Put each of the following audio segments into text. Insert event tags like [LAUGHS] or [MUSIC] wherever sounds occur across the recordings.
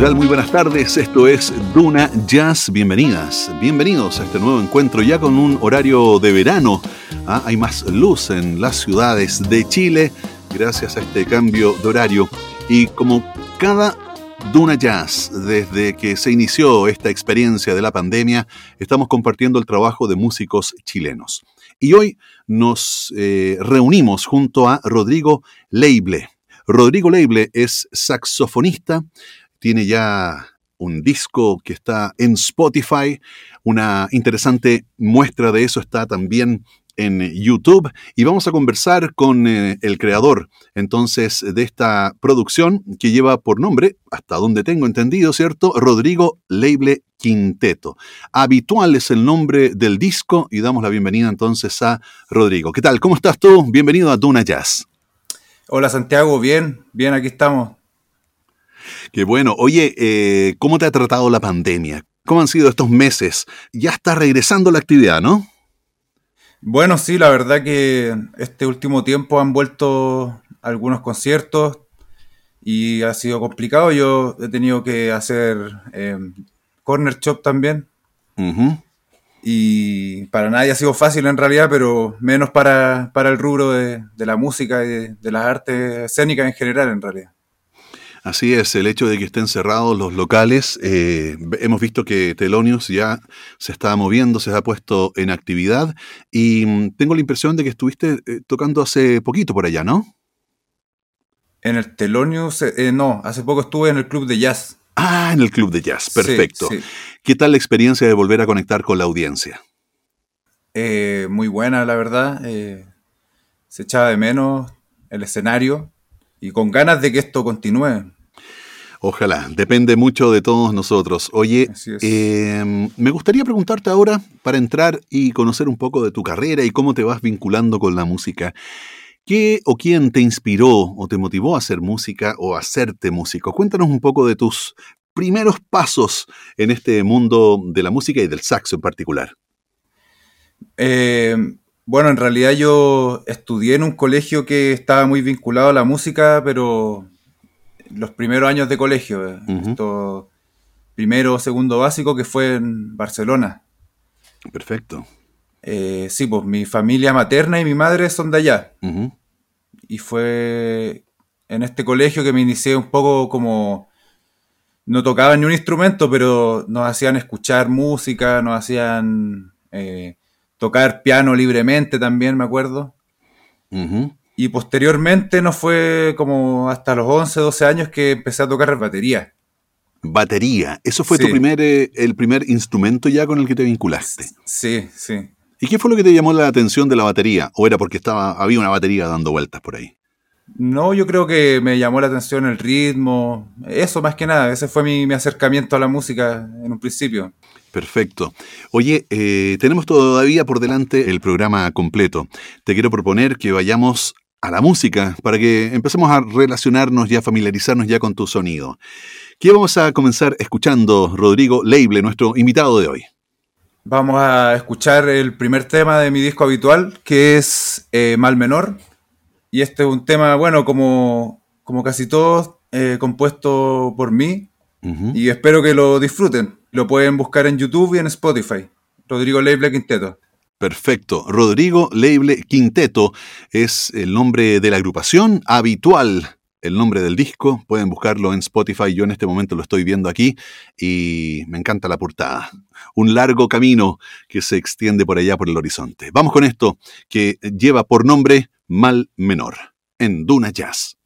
tal? Muy buenas tardes. Esto es Duna Jazz. Bienvenidas, bienvenidos a este nuevo encuentro ya con un horario de verano. Ah, hay más luz en las ciudades de Chile gracias a este cambio de horario. Y como cada Duna Jazz, desde que se inició esta experiencia de la pandemia, estamos compartiendo el trabajo de músicos chilenos. Y hoy nos eh, reunimos junto a Rodrigo Leible. Rodrigo Leible es saxofonista, tiene ya un disco que está en Spotify. Una interesante muestra de eso está también en YouTube y vamos a conversar con eh, el creador entonces de esta producción que lleva por nombre, hasta donde tengo entendido, ¿cierto? Rodrigo Leible Quinteto. Habitual es el nombre del disco y damos la bienvenida entonces a Rodrigo. ¿Qué tal? ¿Cómo estás tú? Bienvenido a Duna Jazz. Hola Santiago, bien, bien, aquí estamos. Qué bueno. Oye, eh, ¿cómo te ha tratado la pandemia? ¿Cómo han sido estos meses? Ya está regresando la actividad, ¿no? Bueno, sí, la verdad que este último tiempo han vuelto algunos conciertos y ha sido complicado. Yo he tenido que hacer eh, corner shop también. Y para nadie ha sido fácil en realidad, pero menos para, el rubro de, la música y de las artes escénicas en general en realidad. Así es, el hecho de que estén cerrados los locales, eh, hemos visto que Telonius ya se está moviendo, se ha puesto en actividad y mm, tengo la impresión de que estuviste eh, tocando hace poquito por allá, ¿no? En el Telonius, eh, no, hace poco estuve en el club de jazz. Ah, en el club de jazz, perfecto. ¿Qué tal la experiencia de volver a conectar con la audiencia? muy buena, la verdad. se echaba de menos el escenario y con ganas de que esto continúe. Ojalá, depende mucho de todos nosotros. Oye, em, me gustaría preguntarte ahora, para entrar y conocer un poco de tu carrera y cómo te vas vinculando con la música, ¿qué o quién te inspiró o te motivó a hacer música o a hacerte músico? Cuéntanos un poco de tus primeros pasos en este mundo de la música y del saxo en particular. Eh, bueno, en realidad yo estudié en un colegio que estaba muy vinculado a la música, pero los primeros años de colegio, primero o segundo básico, que fue en Barcelona. Perfecto. Eh, sí, pues mi familia materna y mi madre son de allá. Y fue en este colegio que me inicié un poco como... No tocaba ni un instrumento, pero nos hacían escuchar música, nos hacían... Eh, tocar piano libremente también, me acuerdo. Y posteriormente no fue como hasta los 11, 12 años que empecé a tocar batería. Batería, ¿eso fue tu primer, eh, el primer instrumento ya con el que te vinculaste? Sí, sí. ¿Y qué fue lo que te llamó la atención de la batería? ¿O era porque estaba, había una batería dando vueltas por ahí? No, yo creo que me llamó la atención el ritmo, eso más que nada, ese fue mi acercamiento a la música en un principio. Perfecto. Oye, eh, tenemos todavía por delante el programa completo. Te quiero proponer que vayamos a la música para que empecemos a relacionarnos y a familiarizarnos ya con tu sonido. ¿Qué vamos a comenzar escuchando, Rodrigo Leible, nuestro invitado de hoy? Vamos a escuchar el primer tema de mi disco habitual, que es eh, Mal Menor. Y este es un tema, bueno, como, como casi todos, eh, compuesto por mí. Y espero que lo disfruten. Lo pueden buscar en YouTube y en Spotify. Rodrigo Leible Quinteto. Perfecto. Rodrigo Leible Quinteto es el nombre de la agrupación habitual. El nombre del disco, pueden buscarlo en Spotify. Yo en este momento lo estoy viendo aquí y me encanta la portada. Un largo camino que se extiende por allá por el horizonte. Vamos con esto que lleva por nombre Mal Menor en Duna Jazz.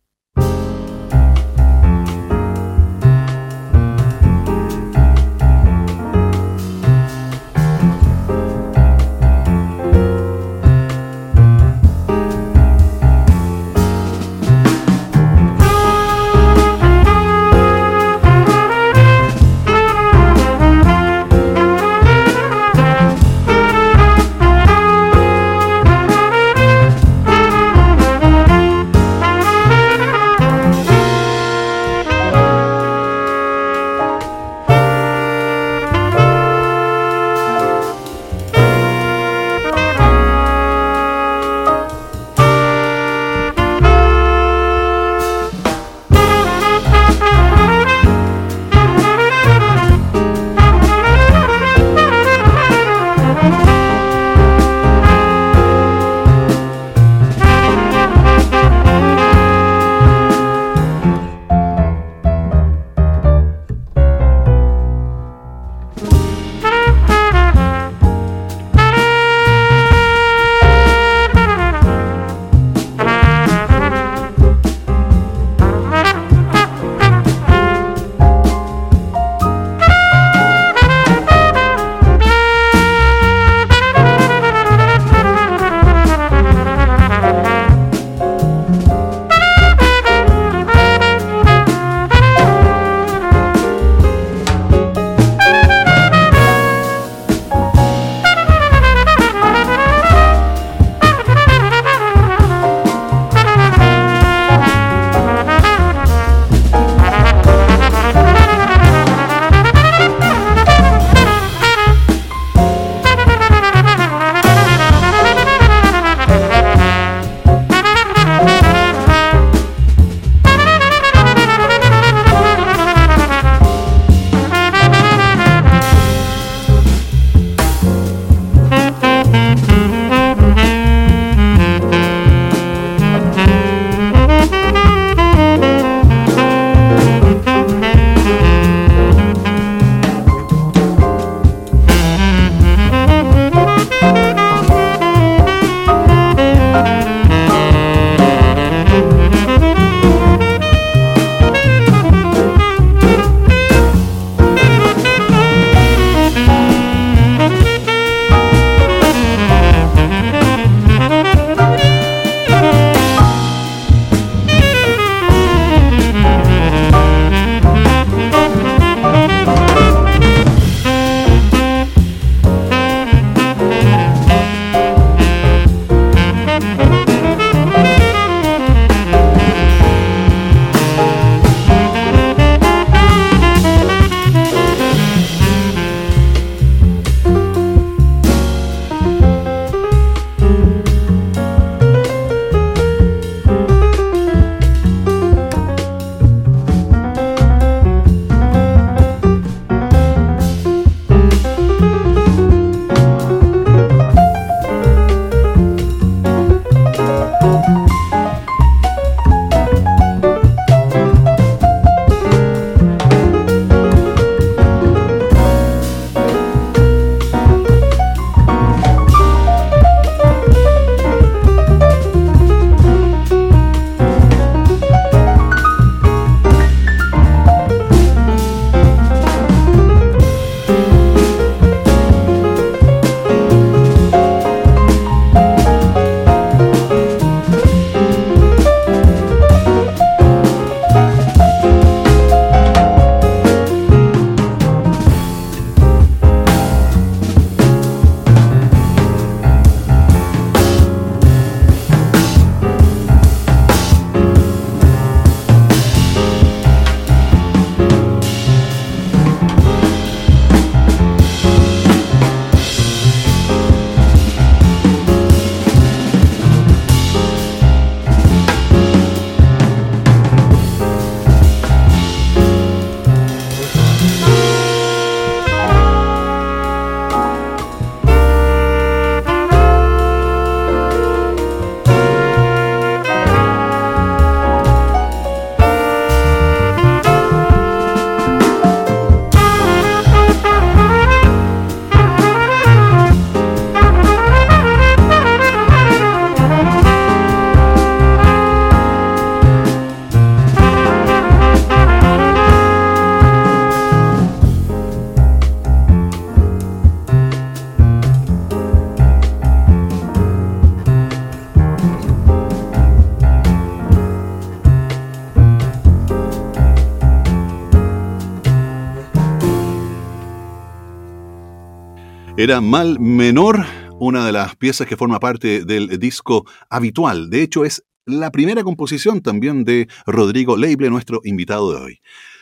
Era Mal Menor, una de las piezas que forma parte del disco habitual. De hecho, es la primera composición también de Rodrigo Leible, nuestro invitado de hoy.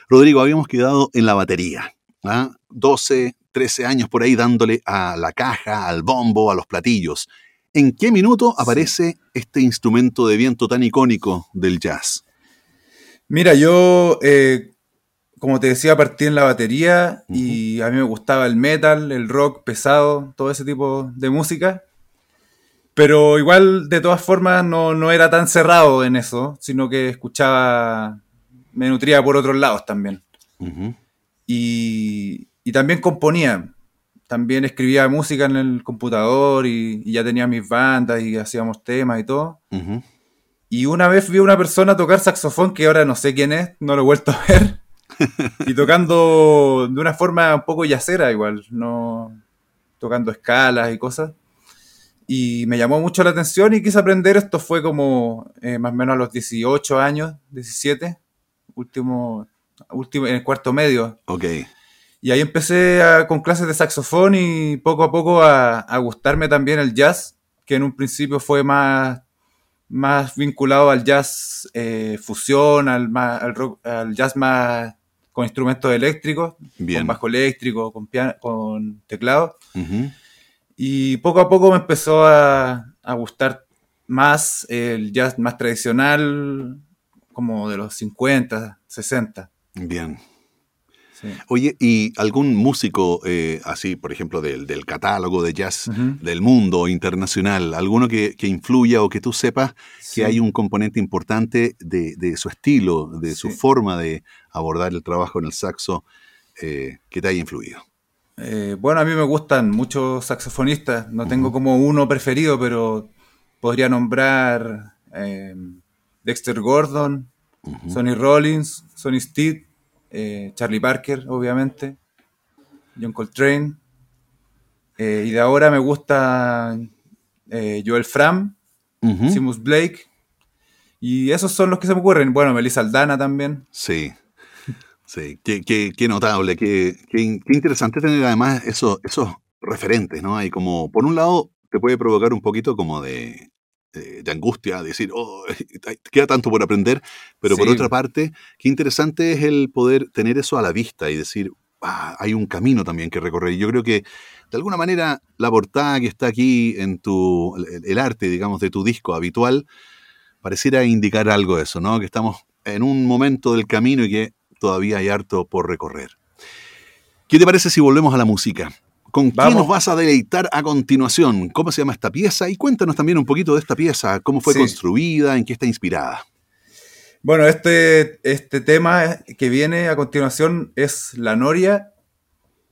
Rodrigo, habíamos quedado en la batería. 12, ¿ah? 13 años por ahí dándole a la caja, al bombo, a los platillos. ¿En qué minuto aparece este instrumento de viento tan icónico del jazz? Mira, yo eh, como te decía, partí en la batería y a mí me gustaba el metal, el rock pesado, todo ese tipo de música. Pero igual, de todas formas, no, era tan cerrado en eso, sino que escuchaba, me nutría por otros lados también. y, también componía, también escribía música en el computador y, ya tenía mis bandas y hacíamos temas y todo. Y una vez vi a una persona tocar saxofón que ahora no sé quién es, no lo he vuelto a ver. [LAUGHS] y tocando de una forma un poco yacera igual, no tocando escalas y cosas. Y me llamó mucho la atención y quise aprender. Esto fue como eh, más o menos a los 18 años, 17, último, último en el cuarto medio. Ok. Y ahí empecé con clases de saxofón y poco a poco a, gustarme también el jazz, que en un principio fue más, más vinculado al jazz eh, fusión, al, al, rock, al jazz más con instrumentos eléctricos, con bajo eléctrico, con, con teclado. Y poco a poco me empezó a, gustar más el jazz más tradicional, como de los 50, 60. Bien. Oye, ¿y algún músico eh, así, por ejemplo, del, catálogo de jazz del mundo internacional, alguno que, influya o que tú sepas que hay un componente importante de, su estilo, de su forma de abordar el trabajo en el saxo eh, que te haya influido? Eh, bueno, a mí me gustan muchos saxofonistas, no tengo como uno preferido, pero podría nombrar Dexter Gordon, Sonny Rollins, Sonny Steed, eh, Charlie Parker, obviamente, John Coltrane, eh, y de ahora me gusta eh, Joel Fram, Simus Blake, y esos son los que se me ocurren. Bueno, Melissa Aldana también. Sí. Sí, qué, notable, qué, interesante tener además esos, esos referentes, ¿no? Hay como, por un lado, te puede provocar un poquito como de, de angustia, decir, oh, [LAUGHS] queda tanto por aprender, pero por otra parte, qué interesante es el poder tener eso a la vista y decir, ah, hay un camino también que recorrer. Yo creo que, de alguna manera, la portada que está aquí en tu, el, arte, digamos, de tu disco habitual, pareciera indicar algo de eso, ¿no? Que estamos en un momento del camino y que todavía hay harto por recorrer. ¿Qué te parece si volvemos a la música? ¿Con quién nos vas a deleitar a continuación? ¿Cómo se llama esta pieza? Y cuéntanos también un poquito de esta pieza, cómo fue construida, en qué está inspirada. Bueno, este, este tema que viene a continuación es La Noria,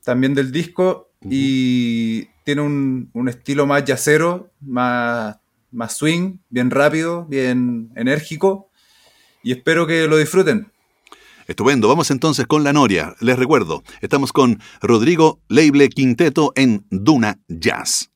también del disco, y tiene un, estilo más yacero, más, más swing, bien rápido, bien enérgico, y espero que lo disfruten. Estupendo, vamos entonces con la Noria. Les recuerdo, estamos con Rodrigo Leible Quinteto en Duna Jazz.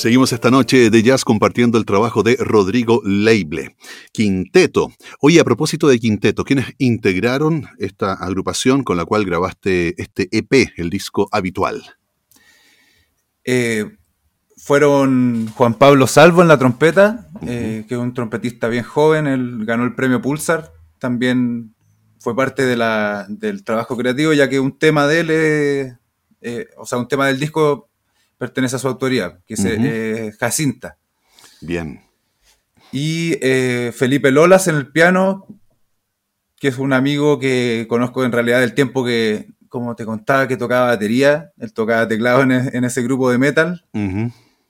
Seguimos esta noche de jazz compartiendo el trabajo de Rodrigo Leible. Quinteto. Oye, a propósito de Quinteto, ¿quiénes integraron esta agrupación con la cual grabaste este EP, el disco habitual? Eh, fueron Juan Pablo Salvo en la trompeta, eh, que es un trompetista bien joven, él ganó el premio Pulsar, también fue parte del trabajo creativo, ya que un tema de él es, eh, o sea, un tema del disco pertenece a su autoría, que es eh, Jacinta. Bien. Y eh, Felipe Lolas en el piano, que es un amigo que conozco en realidad del tiempo que, como te contaba, que tocaba batería, él tocaba teclado en, e, ese grupo de metal,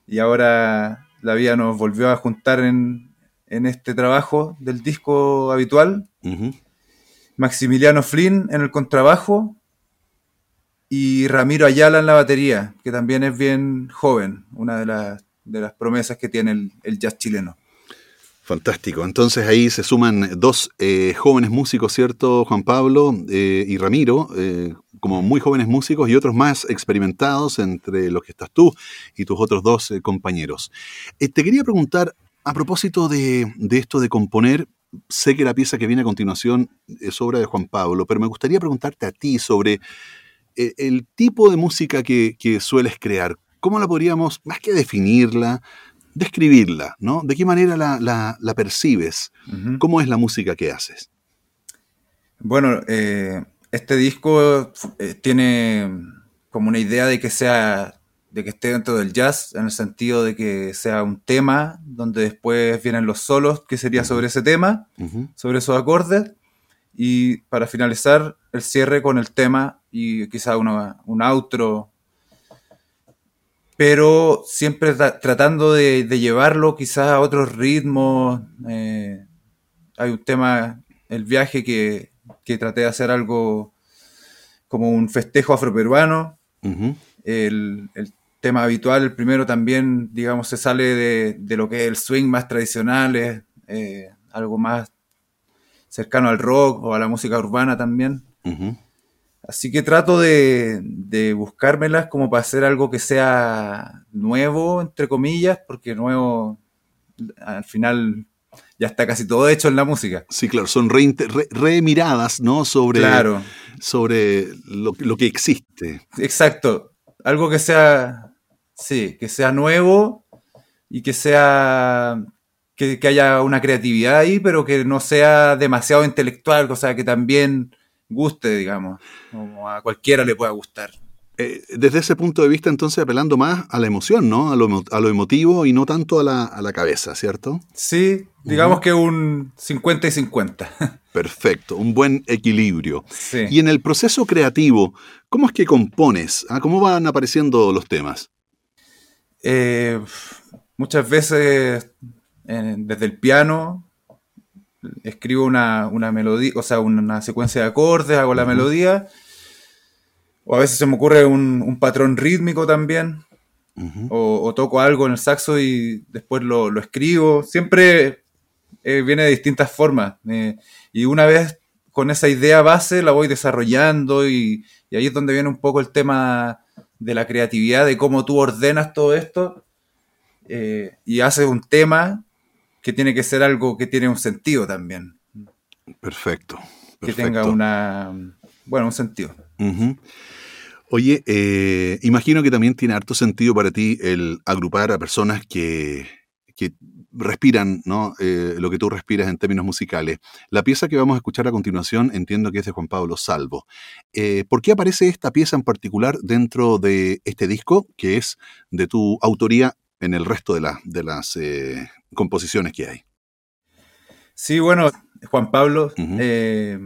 y ahora la vida nos volvió a juntar en, este trabajo del disco habitual. Maximiliano Flynn en el contrabajo y Ramiro Ayala en la batería, que también es bien joven, una de, las, promesas que tiene el, jazz chileno. Fantástico. Entonces ahí se suman dos eh, jóvenes músicos, ¿cierto? Juan Pablo eh, y Ramiro, eh, como muy jóvenes músicos y otros más experimentados entre los que estás tú y tus otros dos compañeros. te quería preguntar, a propósito de, de, esto de componer, sé que la pieza que viene a continuación es obra de Juan Pablo, pero me gustaría preguntarte a ti sobre e, el tipo de música que, sueles crear, ¿cómo la podríamos, más que definirla, describirla, ¿no? ¿De qué manera la, percibes? ¿Cómo es la música que haces? Bueno, eh, este disco eh, tiene como una idea de que sea de que esté dentro del jazz, en el sentido de que sea un tema donde después vienen los solos, que sería sobre ese tema, sobre esos acordes, y para finalizar, el cierre con el tema y quizá un outro. Pero siempre tratando de, llevarlo quizás a otros ritmos. Eh, hay un tema, el viaje, que, traté de hacer algo como un festejo afroperuano. el, tema habitual, el primero también, digamos, se sale de, lo que es el swing más tradicional, es eh, algo más cercano al rock o a la música urbana también. Así que trato de, de, buscármelas como para hacer algo que sea nuevo, entre comillas, porque nuevo al final ya está casi todo hecho en la música. Sí, claro, son remiradas, re, ¿no? Sobre, sobre lo, lo, que existe. Exacto, algo que sea, sí, que sea nuevo y que sea que, haya una creatividad ahí, pero que no sea demasiado intelectual, o sea, que también guste, digamos, como a cualquiera le pueda gustar. Eh, desde ese punto de vista, entonces, apelando más a la emoción, ¿no? A lo, emotivo y no tanto a la, cabeza, ¿cierto? Sí, digamos que un 50 y 50. [LAUGHS] Perfecto, un buen equilibrio. Y en el proceso creativo, ¿cómo es que compones? ¿Ah? ¿Cómo van apareciendo los temas? Eh, muchas veces desde el piano, escribo una, melodía, o sea, una secuencia de acordes, hago la melodía, o a veces se me ocurre un, patrón rítmico también, o, toco algo en el saxo y después lo, escribo. Siempre eh, viene de distintas formas. Eh, y una vez con esa idea base la voy desarrollando y, y, ahí es donde viene un poco el tema de la creatividad, de cómo tú ordenas todo esto eh, y haces un tema que tiene que ser algo que tiene un sentido también. Perfecto. Que tenga una, bueno, un sentido. Oye, eh, imagino que también tiene harto sentido para ti el agrupar a personas que, respiran ¿no? Eh, lo que tú respiras en términos musicales. La pieza que vamos a escuchar a continuación entiendo que es de Juan Pablo Salvo. Eh, ¿Por qué aparece esta pieza en particular dentro de este disco que es de tu autoría en el resto de, de las composiciones que hay. Sí, bueno, Juan Pablo eh,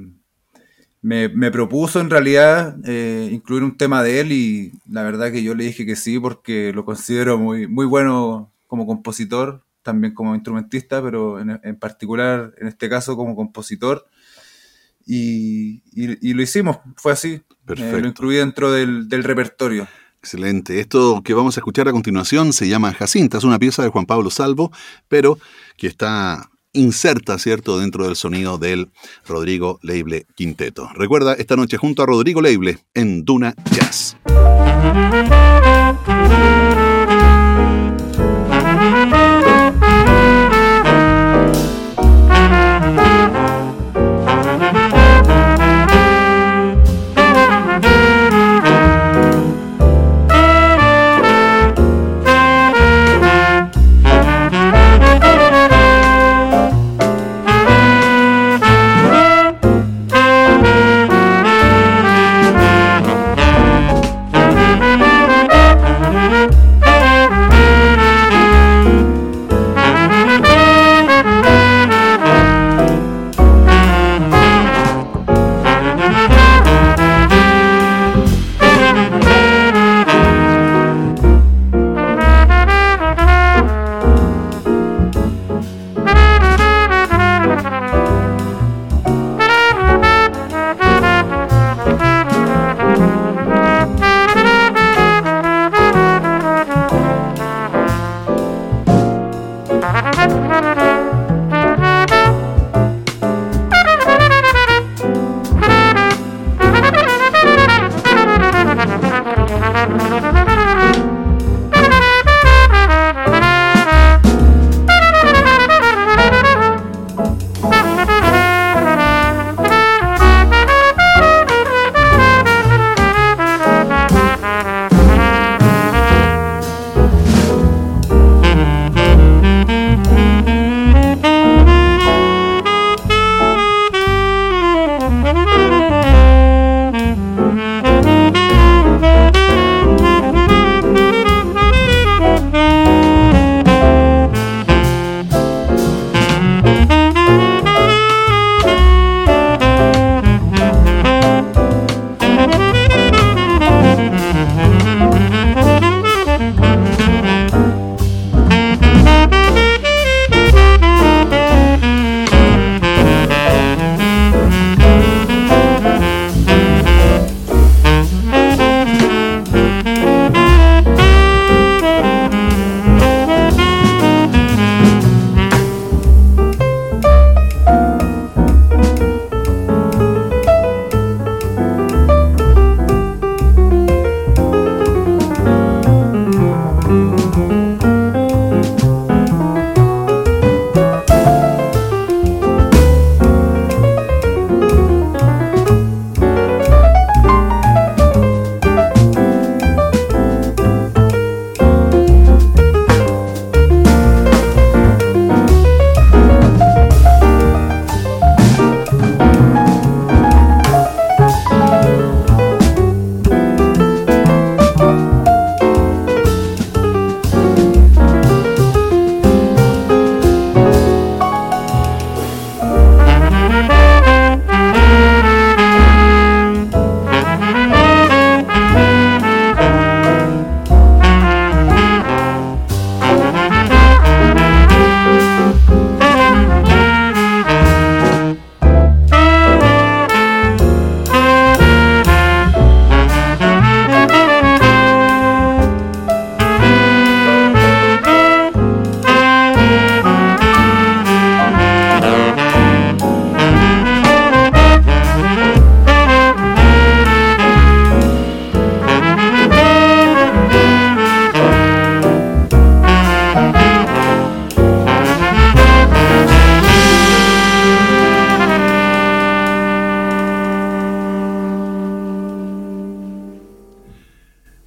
me, propuso en realidad eh, incluir un tema de él y la verdad que yo le dije que sí porque lo considero muy, muy bueno como compositor, también como instrumentista, pero en, particular en este caso como compositor. Y, lo hicimos, fue así. Perfecto. lo incluí dentro del, del repertorio. Excelente. Esto que vamos a escuchar a continuación se llama Jacinta, es una pieza de Juan Pablo Salvo, pero que está inserta, ¿cierto?, dentro del sonido del Rodrigo Leible Quinteto. Recuerda, esta noche junto a Rodrigo Leible en Duna Jazz.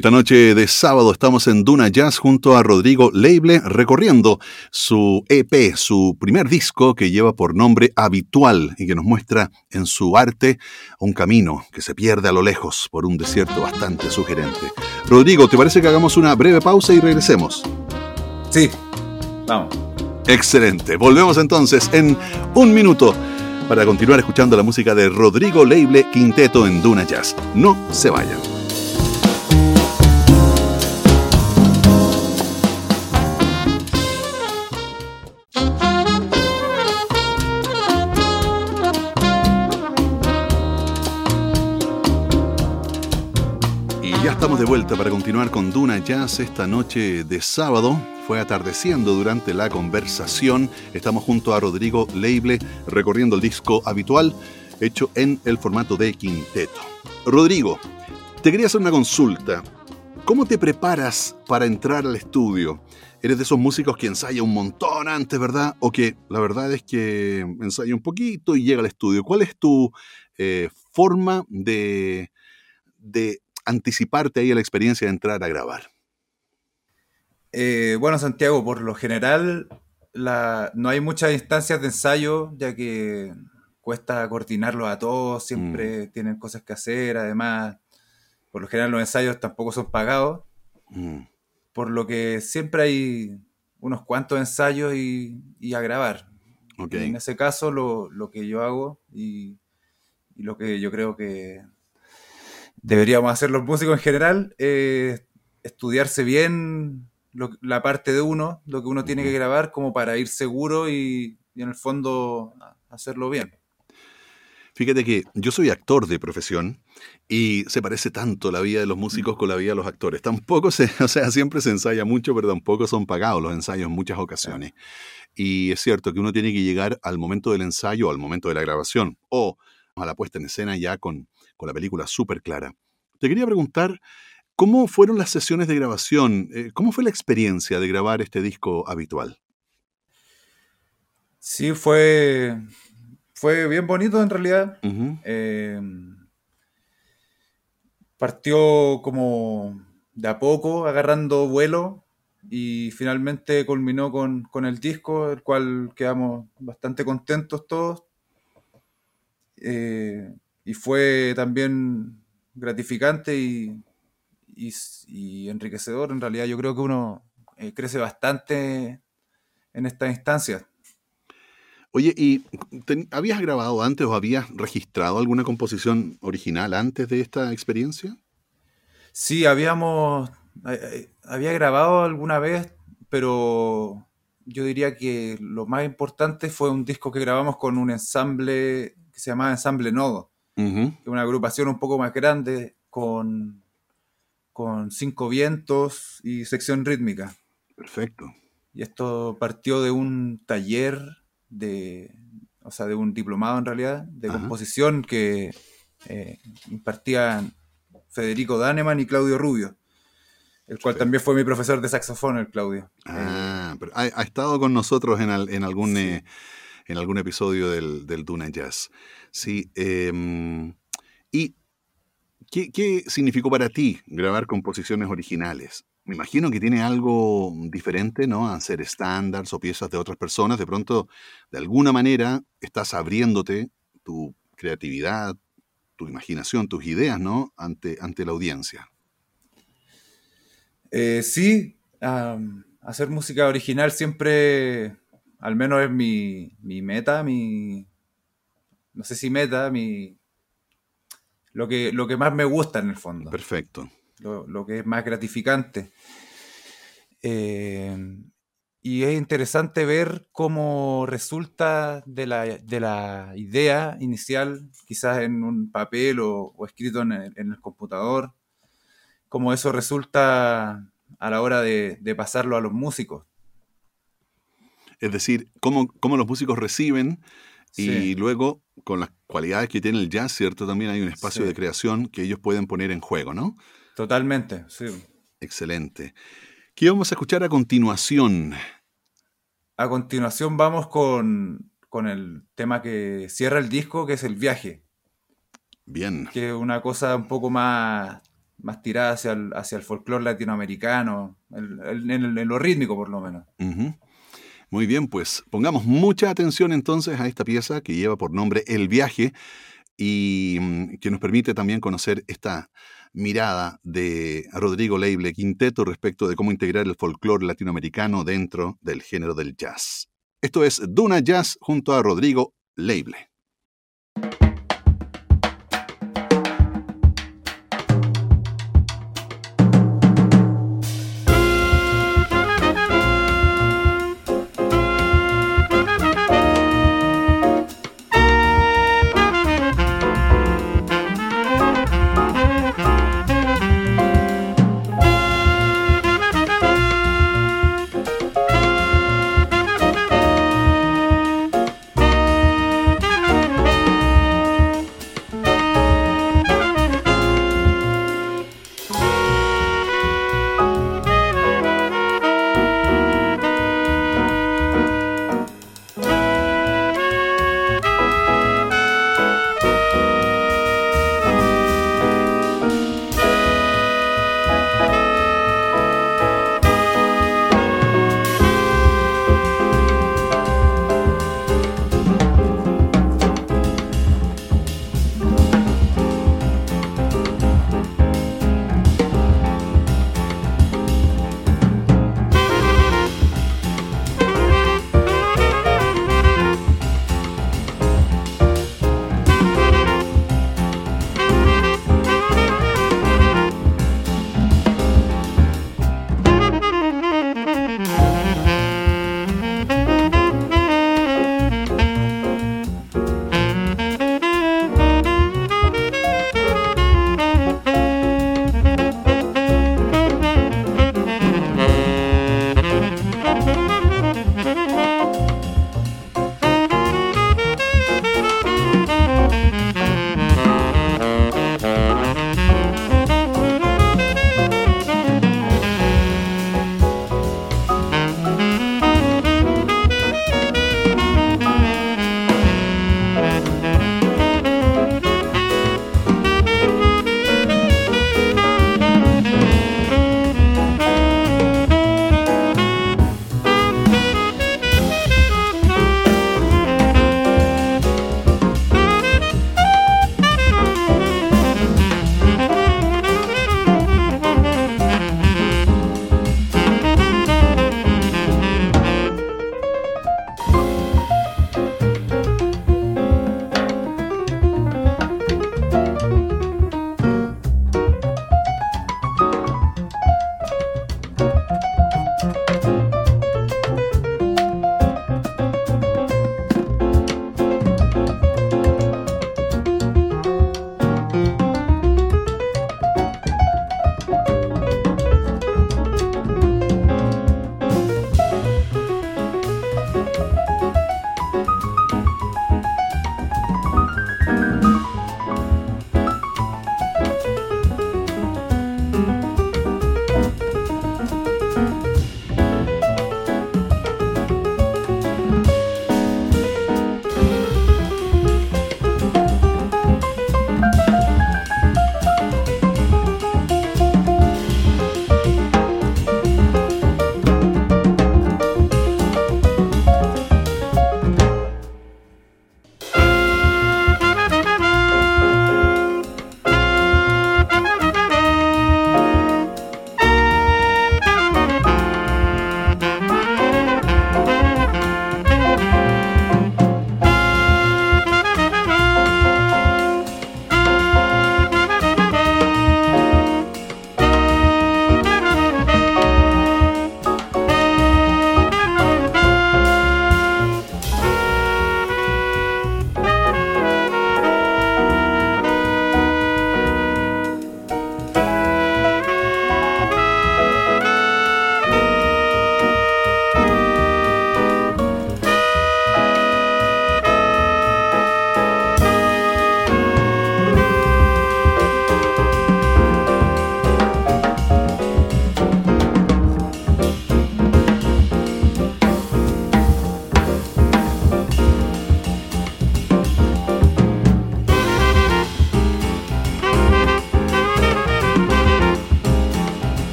Esta noche de sábado estamos en Duna Jazz junto a Rodrigo Leible recorriendo su EP, su primer disco que lleva por nombre Habitual y que nos muestra en su arte un camino que se pierde a lo lejos por un desierto bastante sugerente. Rodrigo, ¿te parece que hagamos una breve pausa y regresemos? Sí, vamos. Excelente. Volvemos entonces en un minuto para continuar escuchando la música de Rodrigo Leible Quinteto en Duna Jazz. No se vayan. Estamos de vuelta para continuar con Duna Jazz esta noche de sábado fue atardeciendo durante la conversación. Estamos junto a Rodrigo Leible recorriendo el disco habitual hecho en el formato de quinteto. Rodrigo, te quería hacer una consulta. ¿Cómo te preparas para entrar al estudio? ¿Eres de esos músicos que ensaya un montón antes, verdad? ¿O que la verdad es que ensaya un poquito y llega al estudio? ¿Cuál es tu eh, forma de, de anticiparte ahí a la experiencia de entrar a grabar? Eh, bueno, Santiago, por lo general no hay muchas instancias de ensayo, ya que cuesta coordinarlo a todos, siempre mm. tienen cosas que hacer, además, por lo general los ensayos tampoco son pagados, mm. por lo que siempre hay unos cuantos ensayos y, a grabar. En ese caso, lo, que yo hago y, lo que yo creo que deberíamos hacer los músicos en general es estudiarse bien la parte de uno, lo que uno tiene que grabar, como para ir seguro y, en el fondo hacerlo bien. Fíjate que yo soy actor de profesión y se parece tanto la vida de los músicos con la vida de los actores. Tampoco se, [LAUGHS] o sea, siempre se ensaya mucho, pero tampoco son pagados los ensayos en muchas ocasiones. Y es cierto que uno tiene que llegar al momento del ensayo, al momento de la grabación, o a la puesta en escena ya con, con la película súper clara. Te quería preguntar, ¿Cómo fueron las sesiones de grabación? Eh, ¿Cómo fue la experiencia de grabar este disco habitual? Sí, fue, fue bien bonito en realidad. Em, partió como de a poco, agarrando vuelo y finalmente culminó con, el disco, el cual quedamos bastante contentos todos. Eh, y fue también gratificante y, y, enriquecedor. En realidad yo creo que uno eh, crece bastante en esta instancia. Oye, ¿y habías grabado antes o habías registrado alguna composición original antes de esta experiencia? Sí, habíamos, eh, eh, había grabado alguna vez, pero yo diría que lo más importante fue un disco que grabamos con un ensamble que se llamaba Ensamble Nodo, una agrupación un poco más grande con con cinco vientos y sección rítmica. Perfecto. Y esto partió de un taller de, o sea, de un diplomado en realidad, de composición que eh, impartían Federico Daneman y Claudio Rubio, el cual también fue mi profesor de saxofón, el Claudio. Ah, pero ha, estado con nosotros en, algún, eh, en algún episodio del, del Duna Jazz. Sí. Em, y ¿Qué, significó para ti grabar composiciones originales? Me imagino que tiene algo diferente, ¿no? A hacer estándares o piezas de otras personas. De pronto, de alguna manera, estás abriéndote tu creatividad, tu imaginación, tus ideas, ¿no? Ante, ante la audiencia. Eh, sí, hacer música original siempre, al menos es mi, mi meta, mi, no sé si meta, mi, lo que, lo que más me gusta en el fondo. Perfecto. Lo, que es más gratificante. Eh, y es interesante ver cómo resulta de la, idea inicial, quizás en un papel o, escrito en el, computador, cómo eso resulta a la hora de, pasarlo a los músicos. Es decir, cómo, cómo los músicos reciben y luego, con las cualidades que tiene el jazz, ¿cierto? También hay un espacio de creación que ellos pueden poner en juego, ¿no? Totalmente, sí. Excelente. ¿Qué vamos a escuchar a continuación? A continuación vamos con, el tema que cierra el disco, que es el viaje. Bien. Que es una cosa un poco más, más tirada hacia el, hacia el folclore latinoamericano, en, lo rítmico por lo menos. Muy bien, pues pongamos mucha atención entonces a esta pieza que lleva por nombre El viaje y mm, que nos permite también conocer esta mirada de Rodrigo Leible Quinteto respecto de cómo integrar el folclore latinoamericano dentro del género del jazz. Esto es Duna Jazz junto a Rodrigo Leible.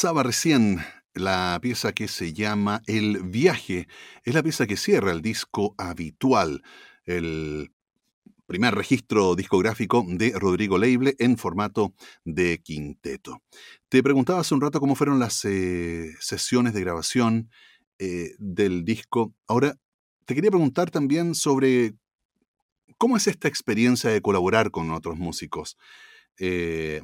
Pasaba recién la pieza que se llama El viaje. Es la pieza que cierra el disco habitual, el primer registro discográfico de Rodrigo Leible en formato de quinteto. Te preguntaba hace un rato cómo fueron las eh, sesiones de grabación eh, del disco. Ahora, te quería preguntar también sobre cómo es esta experiencia de colaborar con otros músicos. Eh,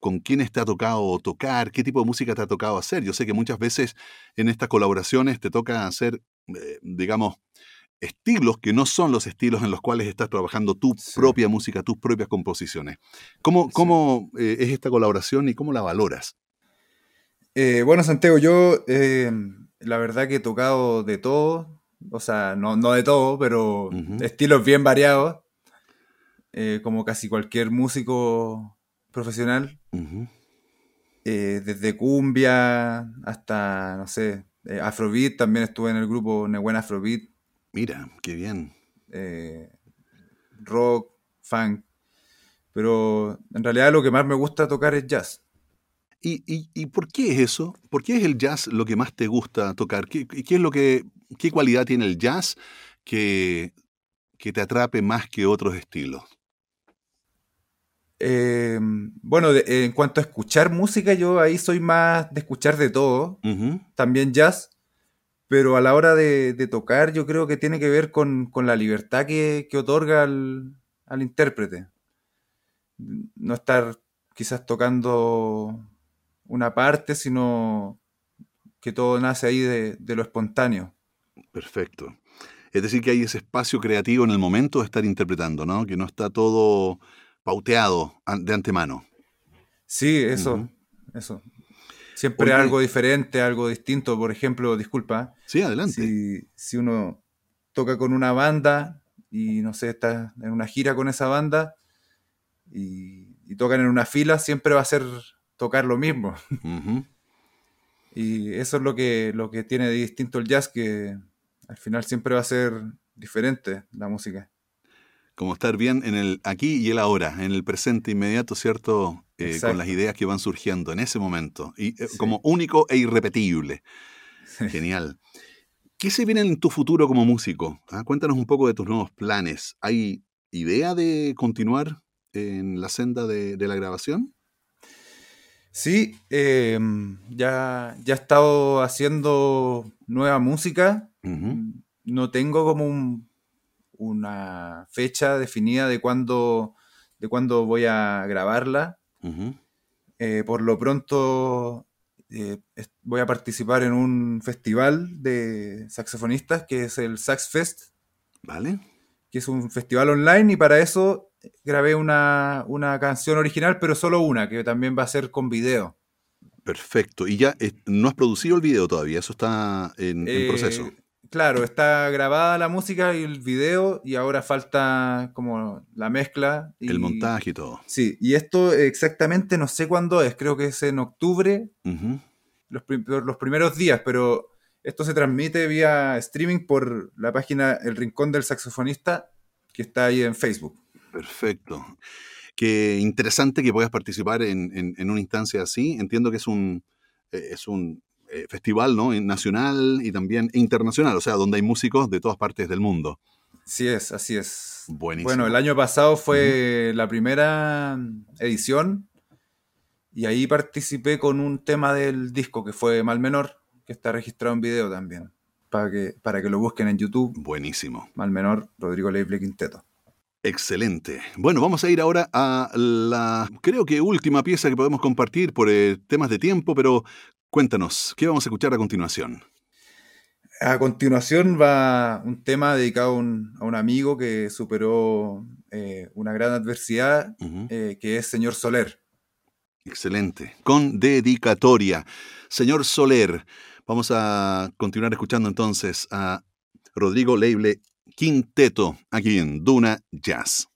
con quiénes te ha tocado tocar, qué tipo de música te ha tocado hacer. Yo sé que muchas veces en estas colaboraciones te toca hacer, eh, digamos, estilos que no son los estilos en los cuales estás trabajando tu propia música, tus propias composiciones. ¿Cómo, cómo eh, es esta colaboración y cómo la valoras? Eh, bueno, Santiago, yo la verdad que he tocado de todo, o sea, no, de todo, pero estilos bien variados, como casi cualquier músico profesional. Eh, desde cumbia hasta, no sé, eh, Afrobeat, también estuve en el grupo Nehuen Afrobeat. Mira, qué bien. Eh, rock, funk. Pero en realidad lo que más me gusta tocar es jazz. ¿Y, por qué es eso? ¿Por qué es el jazz lo que más te gusta tocar? ¿Qué, qué es lo que, qué cualidad tiene el jazz que, que te atrape más que otros estilos? Em, bueno, en cuanto a escuchar música, yo ahí soy más de escuchar de todo, también jazz, pero a la hora de, tocar yo creo que tiene que ver con, la libertad que, otorga al, intérprete. No estar quizás tocando una parte, sino que todo nace ahí de, de lo espontáneo. Perfecto. Es decir, que hay ese espacio creativo en el momento de estar interpretando, ¿no? Que no está todo pauteado de antemano. Sí, eso, eso. Siempre algo diferente, algo distinto. Por ejemplo, disculpa. Sí, adelante. Si, uno toca con una banda y no sé, está en una gira con esa banda y, tocan en una fila, siempre va a ser tocar lo mismo. y eso es lo que, lo que tiene de distinto el jazz, que al final siempre va a ser diferente la música como estar bien en el aquí y el ahora, en el presente inmediato, ¿cierto? Eh, con las ideas que van surgiendo en ese momento, y eh, como único e irrepetible. Genial. ¿Qué se viene en tu futuro como músico? Ah, cuéntanos un poco de tus nuevos planes. ¿Hay idea de continuar en la senda de, la grabación? Sí, em, ya, ya he estado haciendo nueva música. No tengo como un una fecha definida de cuándo, de cuándo voy a grabarla. Eh, por lo pronto eh, voy a participar en un festival de saxofonistas que es el Sax Fest. Vale. Que es un festival online y para eso grabé una, canción original, pero solo una, que también va a ser con video. Perfecto. Y ya eh, no has producido el video todavía, eso está en, en proceso. Claro, está grabada la música y el video y ahora falta como la mezcla. Y, el montaje y todo. Sí, y esto exactamente no sé cuándo es, creo que es en octubre, los, los, primeros días, pero esto se transmite vía streaming por la página El Rincón del Saxofonista, que está ahí en Facebook. Perfecto. Qué interesante que puedas participar en, en una instancia así. Entiendo que es un, eh, es un eh, festival ¿no? nacional y también internacional, o sea, donde hay músicos de todas partes del mundo. Sí es, así es. Buenísimo. Bueno, el año pasado fue la primera edición y ahí participé con un tema del disco que fue Mal Menor, que está registrado en video también, para que, para que lo busquen en YouTube. Buenísimo. Mal Menor, Rodrigo Leible Quinteto. Excelente. Bueno, vamos a ir ahora a la, creo que última pieza que podemos compartir por eh, temas de tiempo, pero Cuéntanos, ¿qué vamos a escuchar a continuación? A continuación va un tema dedicado a un, amigo que superó eh, una gran adversidad, eh, que es Señor Soler. Excelente. Con dedicatoria. Señor Soler, vamos a continuar escuchando entonces a Rodrigo Leible Quinteto aquí en Duna Jazz.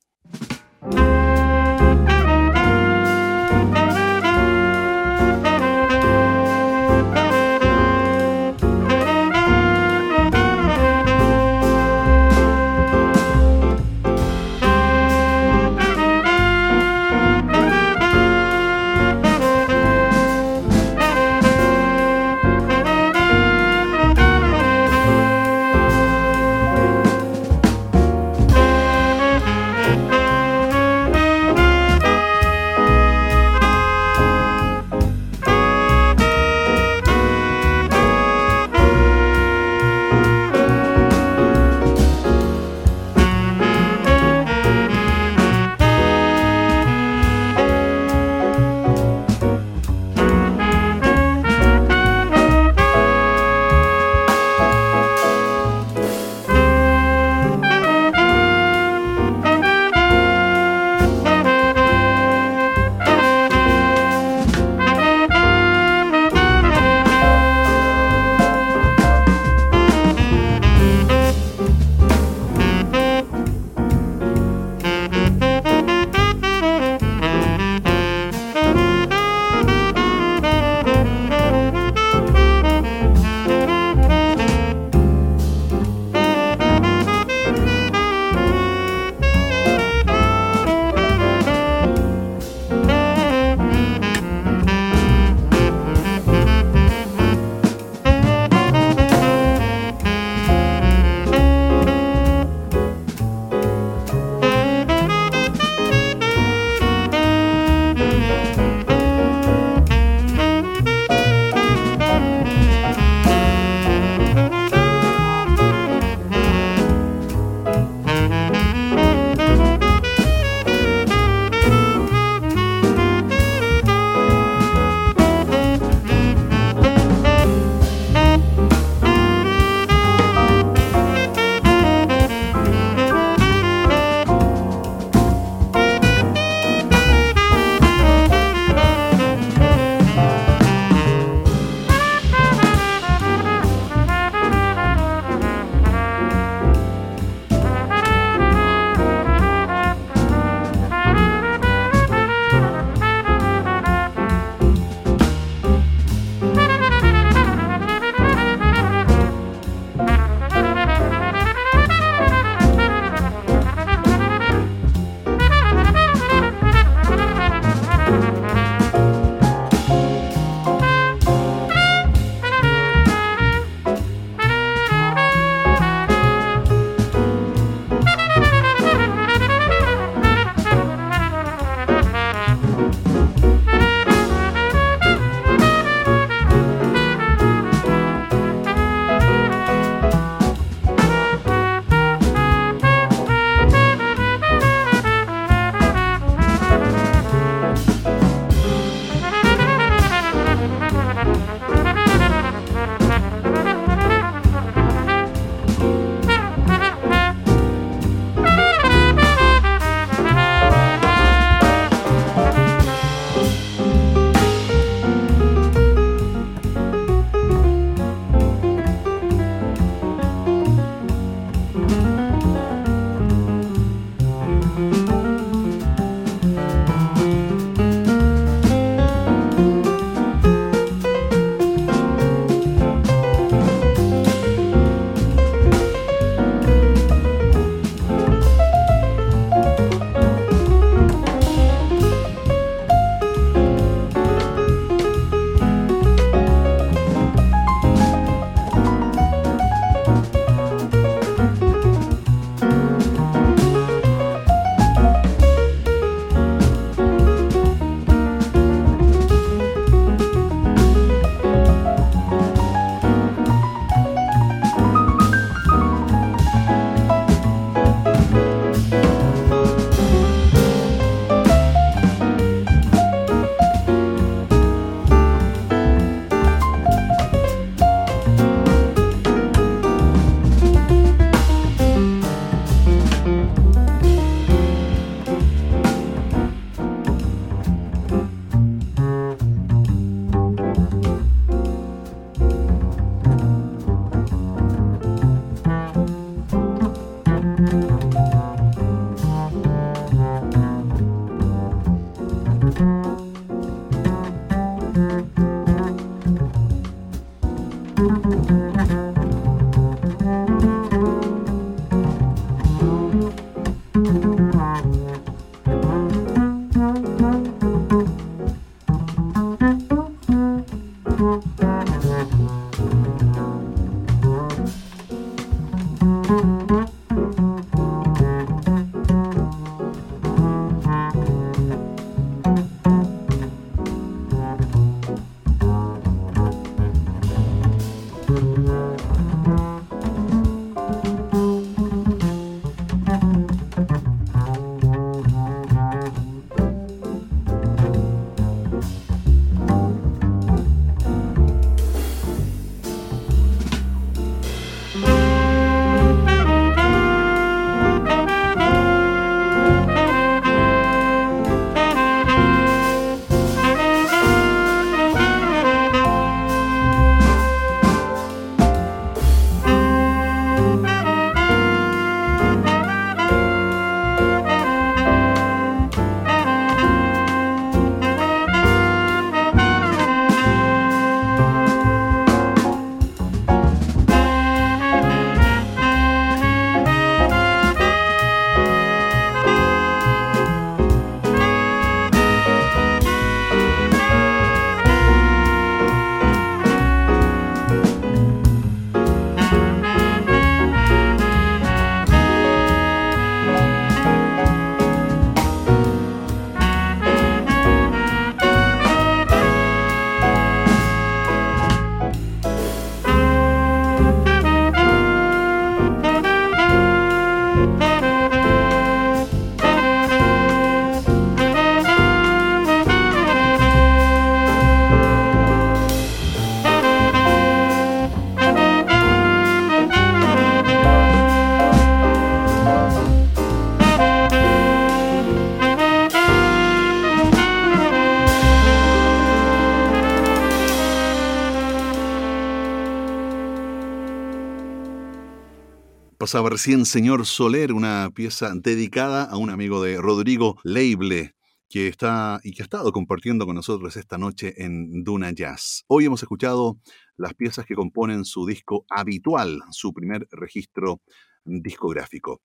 Pasaba recién Señor Soler, una pieza dedicada a un amigo de Rodrigo Leible, que está y que ha estado compartiendo con nosotros esta noche en Duna Jazz. Hoy hemos escuchado las piezas que componen su disco habitual, su primer registro discográfico.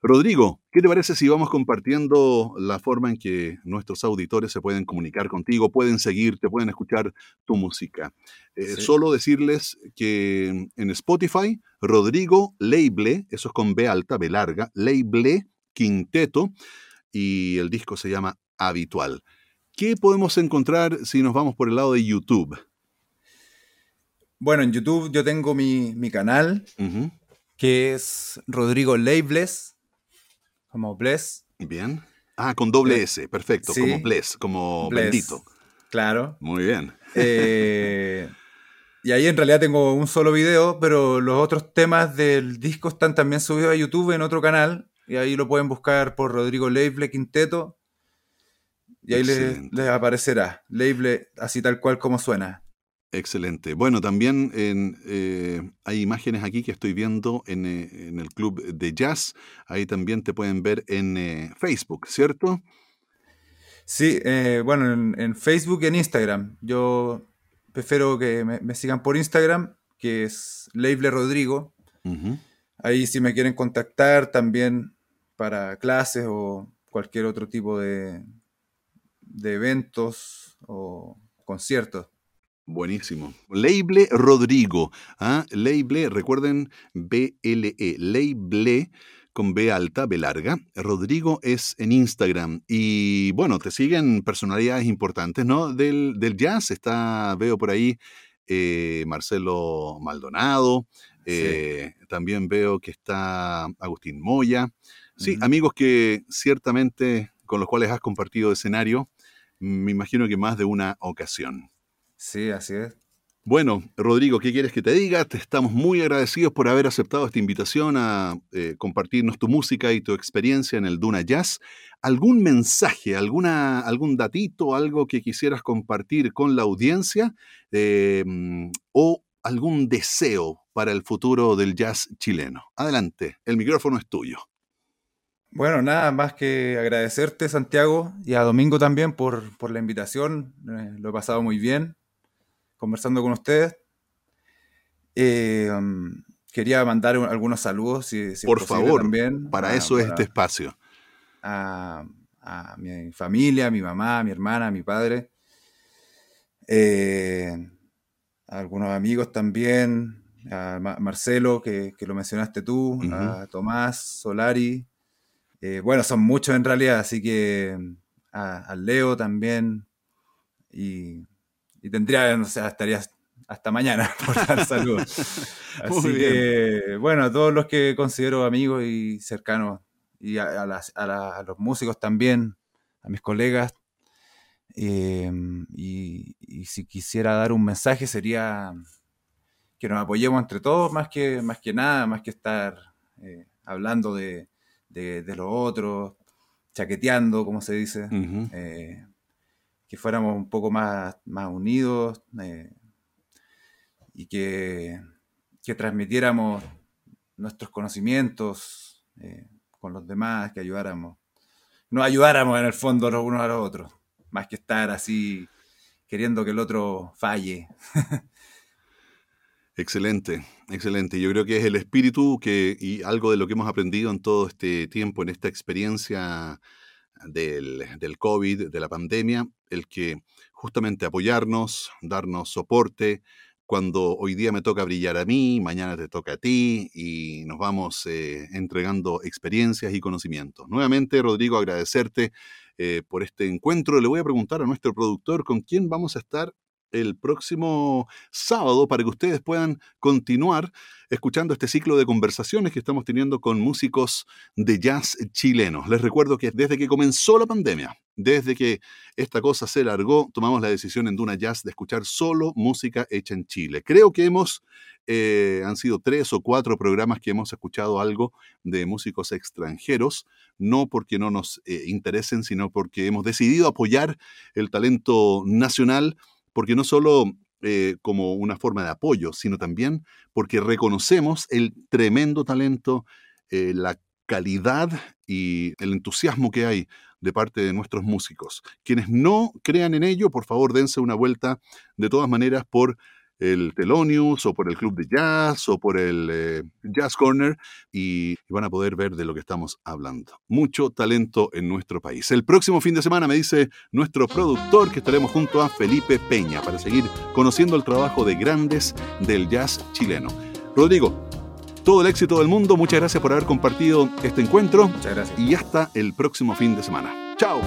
Rodrigo, ¿qué te parece si vamos compartiendo la forma en que nuestros auditores se pueden comunicar contigo, pueden seguirte, pueden escuchar tu música? Eh, solo decirles que en Spotify, Rodrigo Leible, eso es con B alta, B larga, Leible Quinteto, y el disco se llama Habitual. ¿Qué podemos encontrar si nos vamos por el lado de YouTube? Bueno, en YouTube yo tengo mi, canal, que es Rodrigo Leibles como Bless. Bien. Ah, con doble S, perfecto, como Bless, como bendito. Claro. Muy bien. Eh, y ahí en realidad tengo un solo video, pero los otros temas del disco están también subidos a YouTube en otro canal. Y ahí lo pueden buscar por Rodrigo Leible Quinteto. Y ahí les, les, aparecerá. Leible, así tal cual como suena. Excelente. Bueno, también eh, hay imágenes aquí que estoy viendo en, eh, el club de jazz. Ahí también te pueden ver en eh, Facebook, ¿cierto? Sí, bueno, en, Facebook y en Instagram. Yo prefiero que me, sigan por Instagram, que es Leible Rodrigo. Ahí si me quieren contactar también para clases o cualquier otro tipo de, de eventos o conciertos. Buenísimo. Leible Rodrigo. ¿ah? Leible, recuerden, B-L-E. Leible con B alta, B larga. Rodrigo es en Instagram. Y bueno, te siguen personalidades importantes, ¿no? Del, jazz. Está, veo por ahí, eh, Marcelo Maldonado. Eh, también veo que está Agustín Moya. Sí, amigos que ciertamente con los cuales has compartido escenario, me imagino que más de una ocasión. Sí, así es. Bueno, Rodrigo, ¿qué quieres que te diga? Te estamos muy agradecidos por haber aceptado esta invitación a eh, compartirnos tu música y tu experiencia en el Duna Jazz. ¿Algún mensaje, alguna, algún datito, algo que quisieras compartir con la audiencia em, o algún deseo para el futuro del jazz chileno? Adelante, el micrófono es tuyo. Bueno, nada más que agradecerte, Santiago, y a Domingo también por, por la invitación. Eh, lo he pasado muy bien conversando con ustedes. Eh, um, quería mandar algunos saludos, si, Por favor, también. Para eso es este espacio. A, mi familia, a mi mamá, a mi hermana, a mi padre. Eh, a algunos amigos también. A Marcelo, que, lo mencionaste tú. A Tomás, Solari. Eh, bueno, son muchos en realidad, así que a, Leo también. Y y tendría, o sea, estaría hasta mañana [LAUGHS] por dar salud. [LAUGHS] Así que, bueno, a todos los que considero amigos y cercanos, y a, los músicos también, a mis colegas. Em, y, si quisiera dar un mensaje sería que nos apoyemos entre todos, más que, más que nada, más que estar eh, hablando de, de, los otros, chaqueteando, como se dice que fuéramos un poco más, más unidos eh, y que, que, transmitiéramos nuestros conocimientos eh, con los demás, que ayudáramos, nos ayudáramos en el fondo los unos a los otros, más que estar así queriendo que el otro falle. [LAUGHS] Excelente, excelente. Yo creo que es el espíritu que, y algo de lo que hemos aprendido en todo este tiempo, en esta experiencia del, del COVID, de la pandemia, el que justamente apoyarnos, darnos soporte, cuando hoy día me toca brillar a mí, mañana te toca a ti y nos vamos eh, entregando experiencias y conocimientos. Nuevamente, Rodrigo, agradecerte eh, por este encuentro. Le voy a preguntar a nuestro productor con quién vamos a estar el próximo sábado para que ustedes puedan continuar escuchando este ciclo de conversaciones que estamos teniendo con músicos de jazz chilenos. Les recuerdo que desde que comenzó la pandemia, desde que esta cosa se largó, tomamos la decisión en Duna Jazz de escuchar solo música hecha en Chile. Creo que hemos, eh, han sido tres o cuatro programas que hemos escuchado algo de músicos extranjeros, no porque no nos eh, interesen, sino porque hemos decidido apoyar el talento nacional porque no solo eh, como una forma de apoyo, sino también porque reconocemos el tremendo talento, eh, la calidad y el entusiasmo que hay de parte de nuestros músicos. Quienes no crean en ello, por favor dense una vuelta de todas maneras por el Telonius o por el Club de Jazz o por el eh, Jazz Corner y, van a poder ver de lo que estamos hablando. Mucho talento en nuestro país. El próximo fin de semana me dice nuestro productor que estaremos junto a Felipe Peña para seguir conociendo el trabajo de grandes del jazz chileno. Rodrigo, todo el éxito del mundo. Muchas gracias por haber compartido este encuentro. Muchas gracias. Y hasta el próximo fin de semana. Chao.